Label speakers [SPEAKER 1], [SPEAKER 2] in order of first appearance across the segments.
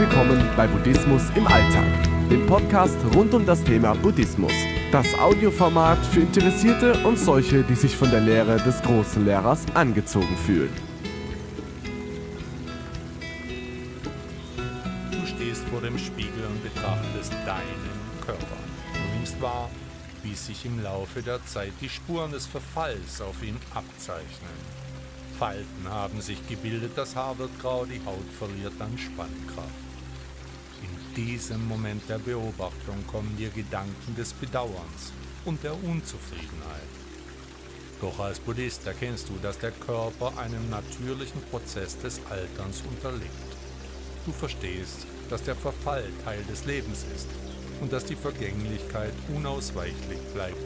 [SPEAKER 1] willkommen bei Buddhismus im Alltag, dem Podcast rund um das Thema Buddhismus. Das Audioformat für Interessierte und solche, die sich von der Lehre des großen Lehrers angezogen fühlen.
[SPEAKER 2] Du stehst vor dem Spiegel und betrachtest deinen Körper. Du nimmst wahr, wie sich im Laufe der Zeit die Spuren des Verfalls auf ihm abzeichnen. Falten haben sich gebildet, das Haar wird grau, die Haut verliert an Spannkraft. Diesem Moment der Beobachtung kommen dir Gedanken des Bedauerns und der Unzufriedenheit. Doch als Buddhist erkennst du, dass der Körper einem natürlichen Prozess des Alterns unterliegt. Du verstehst, dass der Verfall Teil des Lebens ist und dass die Vergänglichkeit unausweichlich bleibt.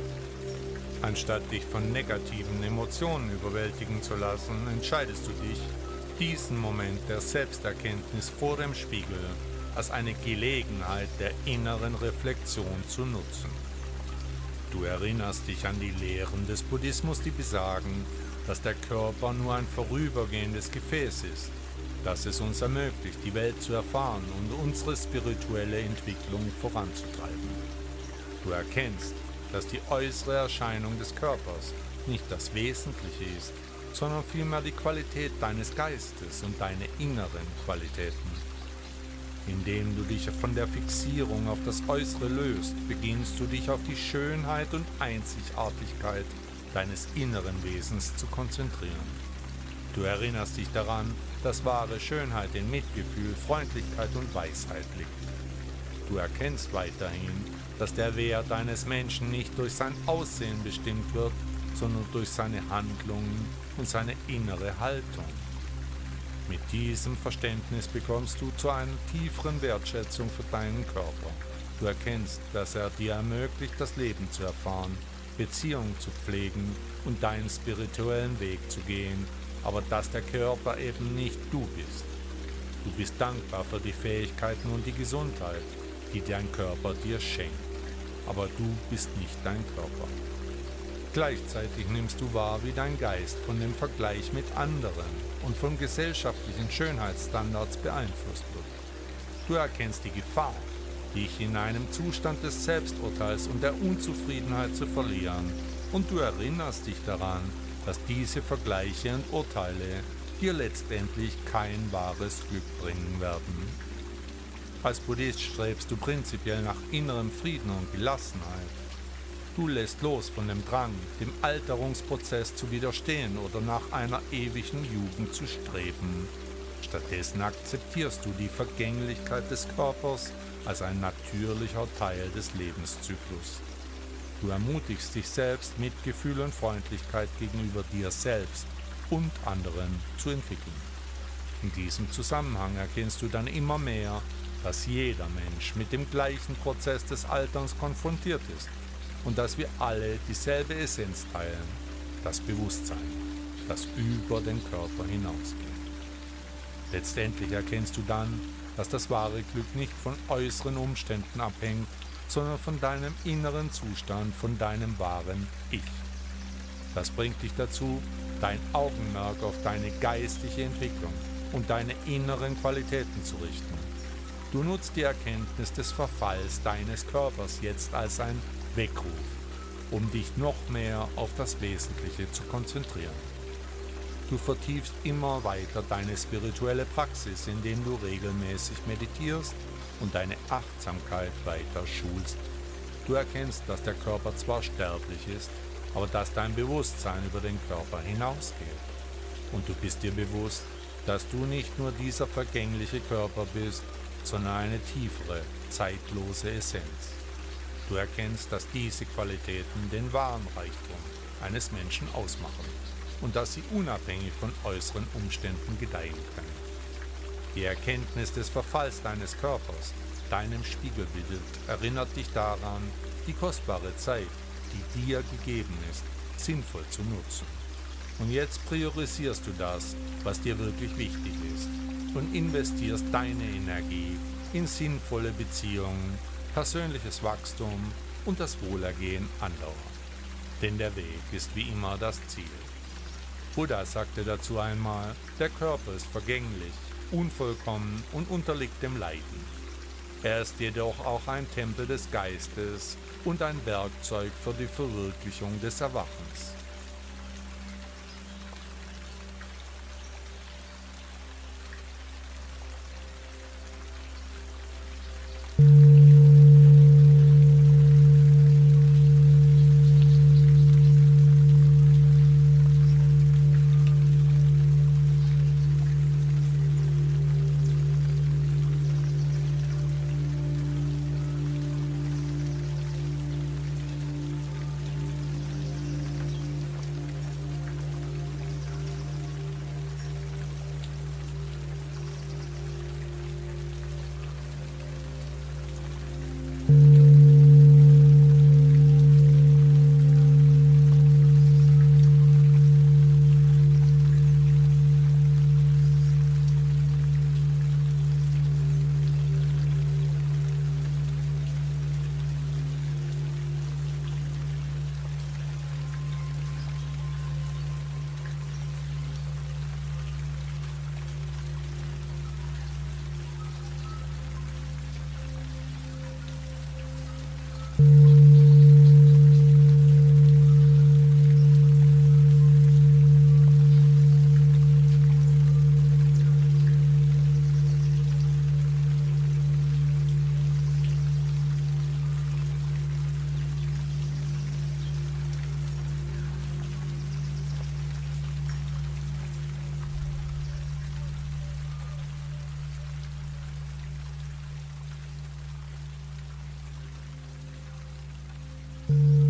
[SPEAKER 2] Anstatt dich von negativen Emotionen überwältigen zu lassen, entscheidest du dich, diesen Moment der Selbsterkenntnis vor dem Spiegel als eine Gelegenheit der inneren Reflexion zu nutzen. Du erinnerst dich an die Lehren des Buddhismus, die besagen, dass der Körper nur ein vorübergehendes Gefäß ist, das es uns ermöglicht, die Welt zu erfahren und unsere spirituelle Entwicklung voranzutreiben. Du erkennst, dass die äußere Erscheinung des Körpers nicht das Wesentliche ist, sondern vielmehr die Qualität deines Geistes und deine inneren Qualitäten. Indem du dich von der Fixierung auf das Äußere löst, beginnst du dich auf die Schönheit und Einzigartigkeit deines inneren Wesens zu konzentrieren. Du erinnerst dich daran, dass wahre Schönheit in Mitgefühl, Freundlichkeit und Weisheit liegt. Du erkennst weiterhin, dass der Wert eines Menschen nicht durch sein Aussehen bestimmt wird, sondern durch seine Handlungen und seine innere Haltung. Mit diesem Verständnis bekommst du zu einer tieferen Wertschätzung für deinen Körper. Du erkennst, dass er dir ermöglicht, das Leben zu erfahren, Beziehungen zu pflegen und deinen spirituellen Weg zu gehen, aber dass der Körper eben nicht du bist. Du bist dankbar für die Fähigkeiten und die Gesundheit, die dein Körper dir schenkt. Aber du bist nicht dein Körper. Gleichzeitig nimmst du wahr, wie dein Geist von dem Vergleich mit anderen und von gesellschaftlichen Schönheitsstandards beeinflusst wird. Du erkennst die Gefahr, dich in einem Zustand des Selbsturteils und der Unzufriedenheit zu verlieren, und du erinnerst dich daran, dass diese Vergleiche und Urteile dir letztendlich kein wahres Glück bringen werden. Als Buddhist strebst du prinzipiell nach innerem Frieden und Gelassenheit. Du lässt los von dem Drang, dem Alterungsprozess zu widerstehen oder nach einer ewigen Jugend zu streben. Stattdessen akzeptierst du die Vergänglichkeit des Körpers als ein natürlicher Teil des Lebenszyklus. Du ermutigst dich selbst, Mitgefühl und Freundlichkeit gegenüber dir selbst und anderen zu entwickeln. In diesem Zusammenhang erkennst du dann immer mehr, dass jeder Mensch mit dem gleichen Prozess des Alterns konfrontiert ist und dass wir alle dieselbe Essenz teilen, das Bewusstsein, das über den Körper hinausgeht. Letztendlich erkennst du dann, dass das wahre Glück nicht von äußeren Umständen abhängt, sondern von deinem inneren Zustand, von deinem wahren Ich. Das bringt dich dazu, dein Augenmerk auf deine geistige Entwicklung und deine inneren Qualitäten zu richten Du nutzt die Erkenntnis des Verfalls deines Körpers jetzt als ein Weckruf, um dich noch mehr auf das Wesentliche zu konzentrieren. Du vertiefst immer weiter deine spirituelle Praxis, indem du regelmäßig meditierst und deine Achtsamkeit weiter schulst. Du erkennst, dass der Körper zwar sterblich ist, aber dass dein Bewusstsein über den Körper hinausgeht. Und du bist dir bewusst, dass du nicht nur dieser vergängliche Körper bist, sondern eine tiefere, zeitlose Essenz. Du erkennst, dass diese Qualitäten den wahren Reichtum eines Menschen ausmachen und dass sie unabhängig von äußeren Umständen gedeihen können. Die Erkenntnis des Verfalls deines Körpers, deinem Spiegelbild, erinnert dich daran, die kostbare Zeit, die dir gegeben ist, sinnvoll zu nutzen. Und jetzt priorisierst du das, was dir wirklich wichtig ist und investierst deine Energie in sinnvolle Beziehungen, persönliches Wachstum und das Wohlergehen anderer. Denn der Weg ist wie immer das Ziel. Buddha sagte dazu einmal, der Körper ist vergänglich, unvollkommen und unterliegt dem Leiden. Er ist jedoch auch ein Tempel des Geistes und ein Werkzeug für die Verwirklichung des Erwachens. Thank you.